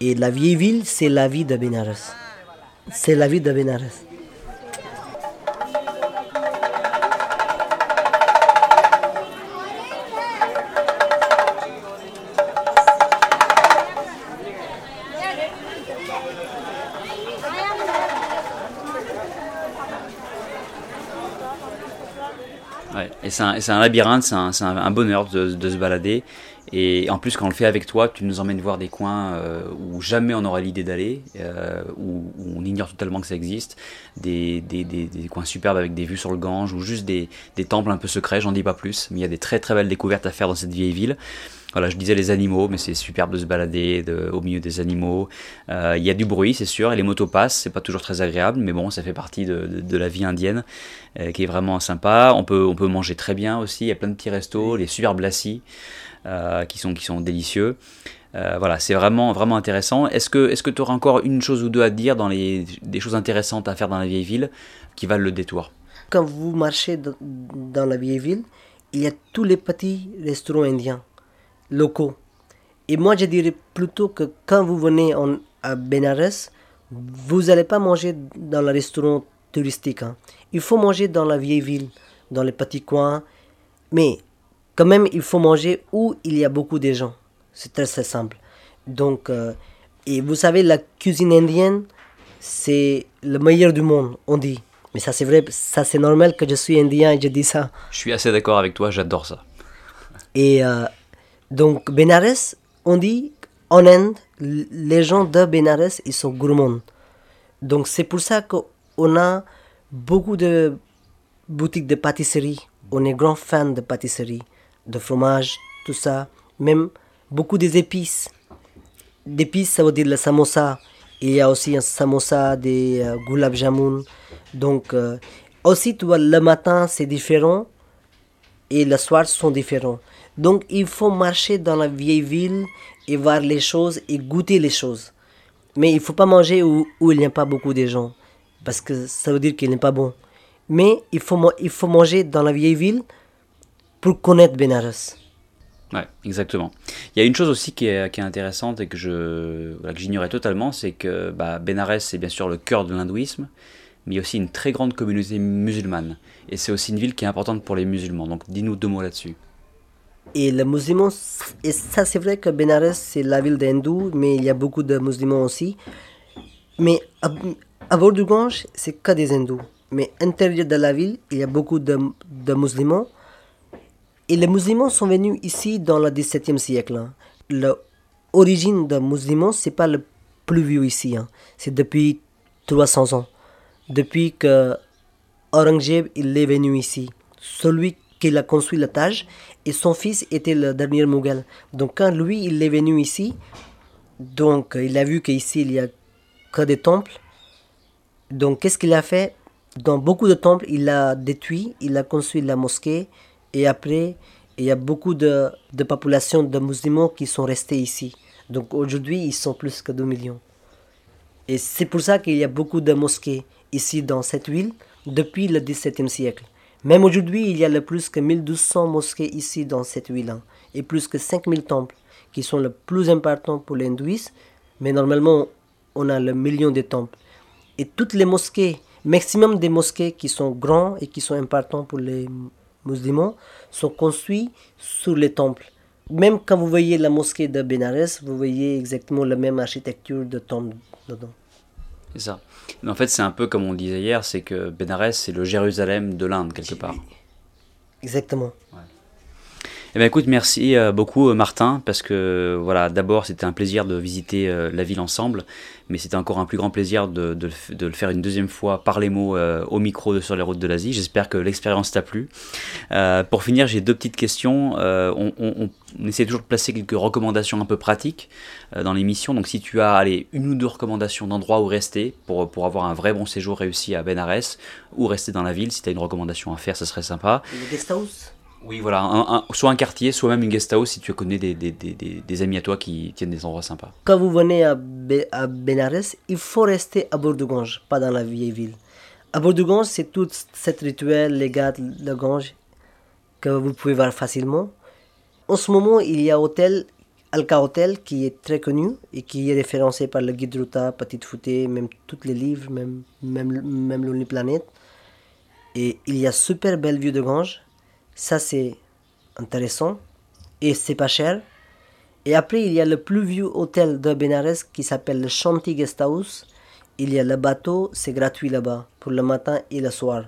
Et la vieille ville, c'est la vie de Benares. C'est la vie de Benares. Et c'est un, labyrinthe, c'est un, bonheur de, se balader. Et en plus, quand on le fait avec toi, tu nous emmènes voir des coins euh, où jamais on aurait l'idée d'aller, euh, où, on ignore totalement que ça existe, des, des, des, des, coins superbes avec des vues sur le Gange, ou juste des, temples un peu secrets, j'en dis pas plus, mais il y a des très très belles découvertes à faire dans cette vieille ville. Voilà, je disais les animaux, mais c'est superbe de se balader de, au milieu des animaux. Euh, il y a du bruit, c'est sûr, et les motos passent, c'est pas toujours très agréable, mais bon, ça fait partie de, de, la vie indienne, qui est vraiment sympa. On peut, on peut manger très bien aussi, il y a plein de petits restos, les superbes lassis, euh, qui, sont, qui sont délicieux. Euh, voilà, c'est vraiment, vraiment intéressant. Est-ce que tu auras encore une chose ou deux à dire dans les, des choses intéressantes à faire dans la vieille ville qui valent le détour? Quand vous marchez dans la vieille ville, il y a tous les petits restaurants indiens locaux. Et moi, je dirais plutôt que quand vous venez en, à Benares, vous n'allez pas manger dans le restaurant touristique. Hein. Il faut manger dans la vieille ville, dans les petits coins. Mais quand même, il faut manger où il y a beaucoup de gens. C'est très, très simple. Donc, euh, et vous savez, la cuisine indienne, c'est le meilleur du monde, on dit. Mais ça, c'est vrai, ça, c'est normal que je suis indien et je dis ça. Je suis assez d'accord avec toi, j'adore ça. Et euh, donc, Benares, on dit en Inde, les gens de Benares, ils sont gourmands. Donc, c'est pour ça qu'on a beaucoup de boutiques de pâtisserie. On est grand fan de pâtisserie, de fromage, tout ça. Même beaucoup des épices. D'épices, ça veut dire le samosa. Il y a aussi un samosa, des euh, gulab jamun. Donc, euh, aussi, tu vois, le matin, c'est différent. Et le soir, sont différents. Donc il faut marcher dans la vieille ville et voir les choses et goûter les choses. Mais il ne faut pas manger où, il n'y a pas beaucoup de gens, parce que ça veut dire qu'il n'est pas bon. Mais il faut, il faut manger dans la vieille ville pour connaître Benares. Ouais, exactement. Il y a une chose aussi qui est, intéressante et que je j'ignorais totalement, c'est que bah, Benares c'est bien sûr le cœur de l'hindouisme, mais il y a aussi une très grande communauté musulmane. Et c'est aussi une ville qui est importante pour les musulmans. Donc dis-nous deux mots là-dessus. Et les musulmans, et ça c'est vrai que Benares c'est la ville des hindous, mais il y a beaucoup de musulmans aussi. Mais à, bord du Gange, c'est que des hindous. Mais à l'intérieur de la ville, il y a beaucoup de, de musulmans. Et les musulmans sont venus ici dans le XVIIe siècle. hein. L'origine des musulmans, c'est pas le plus vieux ici. hein. C'est depuis 300 ans. Depuis que Aurangzeb il est venu ici. Celui qui a construit le Taj et son fils était le dernier Mughal. Donc quand lui il est venu ici, donc il a vu qu'ici il y a que des temples. Donc qu'est-ce qu'il a fait? Dans beaucoup de temples, il a détruit, il a construit la mosquée et après il y a beaucoup de, de populations de musulmans qui sont restés ici. Donc aujourd'hui ils sont plus que 2 millions. Et c'est pour ça qu'il y a beaucoup de mosquées ici dans cette ville depuis le XVIIe siècle. Même aujourd'hui, il y a plus que 1200 mosquées ici dans cette ville et plus que 5000 temples qui sont le plus importants pour les hindouistes. Mais normalement, on a le million de temples. Et toutes les mosquées, maximum des mosquées qui sont grands et qui sont importants pour les musulmans, sont construites sur les temples. Même quand vous voyez la mosquée de Benares, vous voyez exactement la même architecture de temples dedans. C'est ça. Mais en fait, c'est un peu comme on disait hier, c'est que Bénarès, c'est le Jérusalem de l'Inde, quelque part. Exactement. Eh ben écoute, merci euh, beaucoup euh, Martin, parce que voilà, d'abord c'était un plaisir de visiter euh, la ville ensemble, mais c'était encore un plus grand plaisir de, le faire une deuxième fois par les mots au micro de Sur les routes de l'Asie. J'espère que l'expérience t'a plu. Pour finir, j'ai deux petites questions. On, essaie toujours de placer quelques recommandations un peu pratiques dans l'émission. Donc si tu as une ou deux recommandations d'endroits où rester pour, pour avoir un vrai bon séjour réussi à Benares, ou rester dans la ville, si tu as une recommandation à faire, ça serait sympa. Le guest house? Oui, voilà, un- soit un quartier, soit même une guest house si tu connais des, des, des, des, amis à toi qui tiennent des endroits sympas. Quand vous venez à, à Benares, il faut rester à Bordeaux-Gange, pas dans la vieille ville. À Bordeaux-Gange, c'est tout cet rituel, les gars de Gange, que vous pouvez voir facilement. En ce moment, il y a hôtel, Alka Hotel, qui est très connu et qui est référencé par le guide Ruta, Petite Foutée, même tous les livres, même, même, même Lonely Planet. Et il y a super belle vue de Gange. Ça, c'est intéressant. Et c'est pas cher. Et après, il y a le plus vieux hôtel de Benares qui s'appelle le Shanti Guest House. Il y a le bateau, c'est gratuit là-bas, pour le matin et le soir.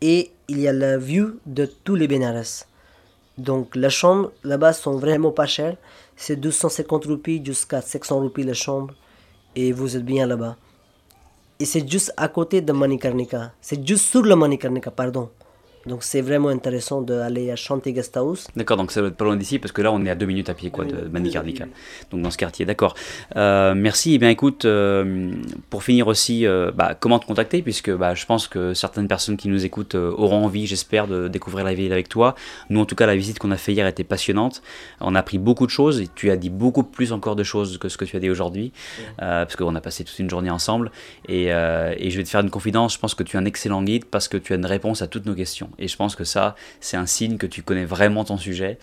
Et il y a la vue de tous les Benares. Donc, les chambres là-bas sont vraiment pas chères. C'est 250 roupies jusqu'à 700 roupies la chambre. Et vous êtes bien là-bas. Et c'est juste à côté de Manikarnika. C'est juste sur le Manikarnika, pardon. Donc, c'est vraiment intéressant d'aller à Guest House. D'accord, donc ça doit être pas loin d'ici parce que là on est à deux minutes à pied quoi, de Manikarnika. Donc dans ce quartier, d'accord. Euh, merci. Et bien écoute, euh, pour finir aussi, euh, bah, comment te contacter puisque bah, je pense que certaines personnes qui nous écoutent auront envie, j'espère, de découvrir la ville avec toi. Nous en tout cas, la visite qu'on a fait hier était passionnante. On a appris beaucoup de choses et tu as dit beaucoup plus encore de choses que ce que tu as dit aujourd'hui parce qu'on a passé toute une journée ensemble. Et, et je vais te faire une confidence. Je pense que tu es un excellent guide parce que tu as une réponse à toutes nos questions. Et je pense que ça, c'est un signe que tu connais vraiment ton sujet.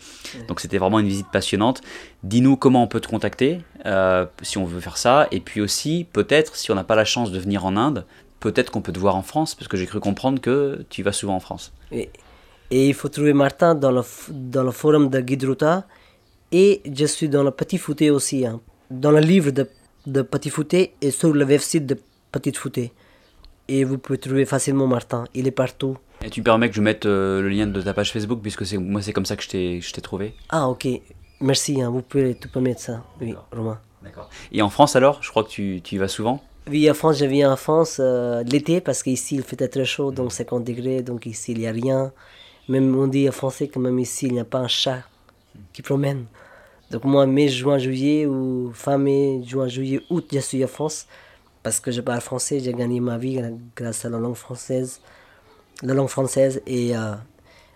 Donc c'était vraiment une visite passionnante. Dis-nous comment on peut te contacter euh, si on veut faire ça. Et puis aussi, peut-être, si on n'a pas la chance de venir en Inde, peut-être qu'on peut te voir en France, parce que j'ai cru comprendre que tu vas souvent en France. Et, et il faut trouver Martin dans le, dans le forum de Guide Ruta. Et je suis dans le Petit Fouté aussi. hein. Dans le livre de, de Petit Fouté et sur le website de Petit Fouté. Et vous pouvez trouver facilement Martin. Il est partout. Et tu permets que je mette euh, le lien de ta page Facebook, puisque c'est moi c'est comme ça que je t'ai trouvé. Ah, ok. Merci. hein. Vous pouvez tout permettre ça. Oui, Romain. D'accord. Et en France alors, je crois que tu, tu y vas souvent Oui, en France, je viens en France euh, l'été parce qu'ici il fait très chaud, donc 50 degrés, donc ici il n'y a rien. Même on dit en français que même ici il n'y a pas un chat qui promène. Donc moi, mai, juin, juillet ou fin mai, juin, juillet, août, je suis en France parce que je parle français, j'ai gagné ma vie grâce à la langue française, la langue française et euh,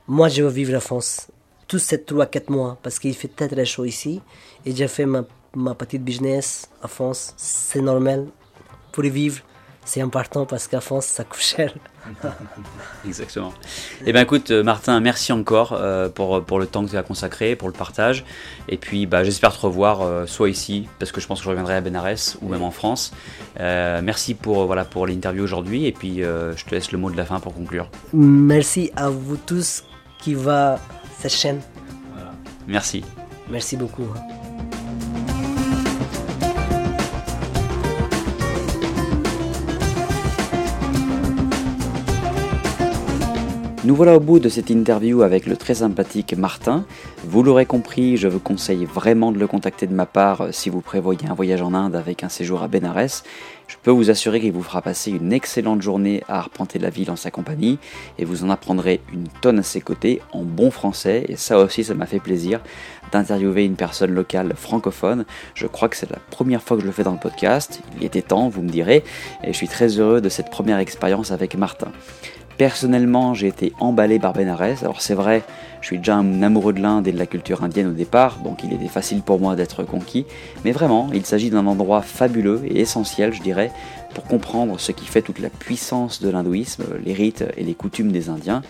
moi je veux vivre en France tous ces 3-4 mois parce qu'il fait très très chaud ici et j'ai fait ma, ma petite business en France, c'est normal pour y vivre, c'est important parce qu'en France, ça coûte cher. Exactement. Eh bien écoute euh, Martin, merci encore euh, pour, pour le temps que tu as consacré, pour le partage. Et puis bah, j'espère te revoir euh, soit ici, parce que je pense que je reviendrai à Benares, ou même en France. Euh, merci pour, euh, voilà, pour l'interview aujourd'hui, et puis euh, je te laisse le mot de la fin pour conclure. Merci à vous tous qui va cette chaîne. Merci. Merci beaucoup. Nous voilà au bout de cette interview avec le très sympathique Martin. Vous l'aurez compris, je vous conseille vraiment de le contacter de ma part euh, si vous prévoyez un voyage en Inde avec un séjour à Benares. Je peux vous assurer qu'il vous fera passer une excellente journée à arpenter la ville en sa compagnie et vous en apprendrez une tonne à ses côtés en bon français et ça aussi ça m'a fait plaisir d'interviewer une personne locale francophone. Je crois que c'est la première fois que je le fais dans le podcast. Il était temps, vous me direz, et je suis très heureux de cette première expérience avec Martin. Personnellement, j'ai été emballé par Benares. Alors c'est vrai, je suis déjà un amoureux de l'Inde et de la culture indienne au départ, donc il était facile pour moi d'être conquis. Mais vraiment, il s'agit d'un endroit fabuleux et essentiel, je dirais, pour comprendre ce qui fait toute la puissance de l'hindouisme, les rites et les coutumes des Indiens.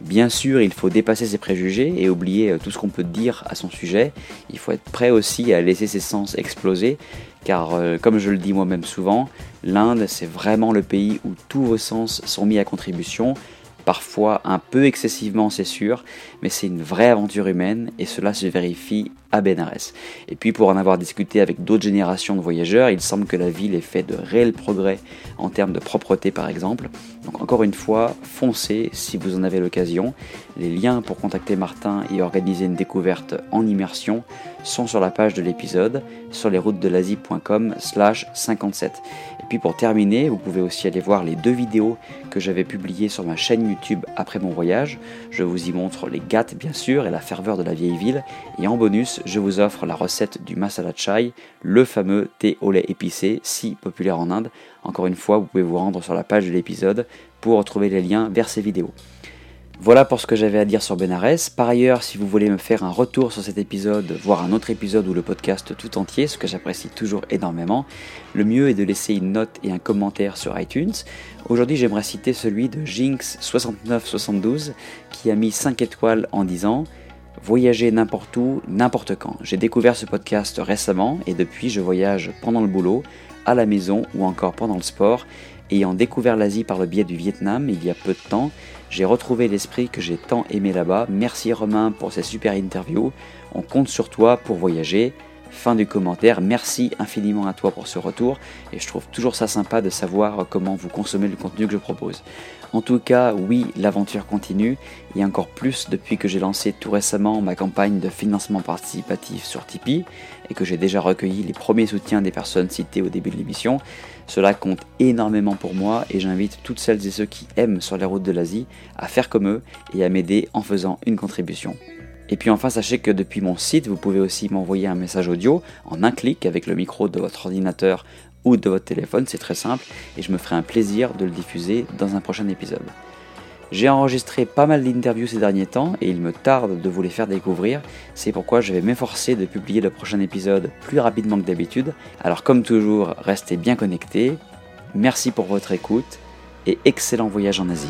Bien sûr, il faut dépasser ses préjugés et oublier euh, tout ce qu'on peut dire à son sujet. Il faut être prêt aussi à laisser ses sens exploser, car euh, comme je le dis moi-même souvent, l'Inde c'est vraiment le pays où tous vos sens sont mis à contribution, parfois un peu excessivement c'est sûr, mais c'est une vraie aventure humaine et cela se vérifie à. Et puis pour en avoir discuté avec d'autres générations de voyageurs, il semble que la ville ait fait de réels progrès en termes de propreté par exemple. Donc encore une fois, foncez si vous en avez l'occasion. Les liens pour contacter Martin et organiser une découverte en immersion sont sur la page de l'épisode sur lesroutesdelasie.com slash 57. Et puis pour terminer, vous pouvez aussi aller voir les deux vidéos que j'avais publiées sur ma chaîne YouTube après mon voyage. Je vous y montre les gâtes bien sûr et la ferveur de la vieille ville. Et en bonus, je vous offre la recette du masala chai, le fameux thé au lait épicé si populaire en Inde. Encore une fois, vous pouvez vous rendre sur la page de l'épisode pour retrouver les liens vers ces vidéos. Voilà pour ce que j'avais à dire sur Benares. Par ailleurs, si vous voulez me faire un retour sur cet épisode, voire un autre épisode ou le podcast tout entier, ce que j'apprécie toujours énormément, le mieux est de laisser une note et un commentaire sur iTunes. Aujourd'hui, j'aimerais citer celui de Jinx6972 qui a mis 5 étoiles en disant Voyager n'importe où, n'importe quand. J'ai découvert ce podcast récemment et depuis je voyage pendant le boulot, à la maison ou encore pendant le sport. Ayant découvert l'Asie par le biais du Vietnam il y a peu de temps, j'ai retrouvé l'esprit que j'ai tant aimé là-bas. Merci Romain pour ces super interviews. On compte sur toi pour voyager. Fin du commentaire. Merci infiniment à toi pour ce retour. Et je trouve toujours ça sympa de savoir comment vous consommez le contenu que je propose. En tout cas, oui, l'aventure continue, et encore plus depuis que j'ai lancé tout récemment ma campagne de financement participatif sur Tipeee, et que j'ai déjà recueilli les premiers soutiens des personnes citées au début de l'émission. Cela compte énormément pour moi, et j'invite toutes celles et ceux qui aiment sur les routes de l'Asie à faire comme eux et à m'aider en faisant une contribution. Et puis enfin, sachez que depuis mon site, vous pouvez aussi m'envoyer un message audio en un clic avec le micro de votre ordinateur ou de votre téléphone, c'est très simple, et je me ferai un plaisir de le diffuser dans un prochain épisode. J'ai enregistré pas mal d'interviews ces derniers temps et il me tarde de vous les faire découvrir, c'est pourquoi je vais m'efforcer de publier le prochain épisode plus rapidement que d'habitude. Alors comme toujours, restez bien connectés, merci pour votre écoute et excellent voyage en Asie.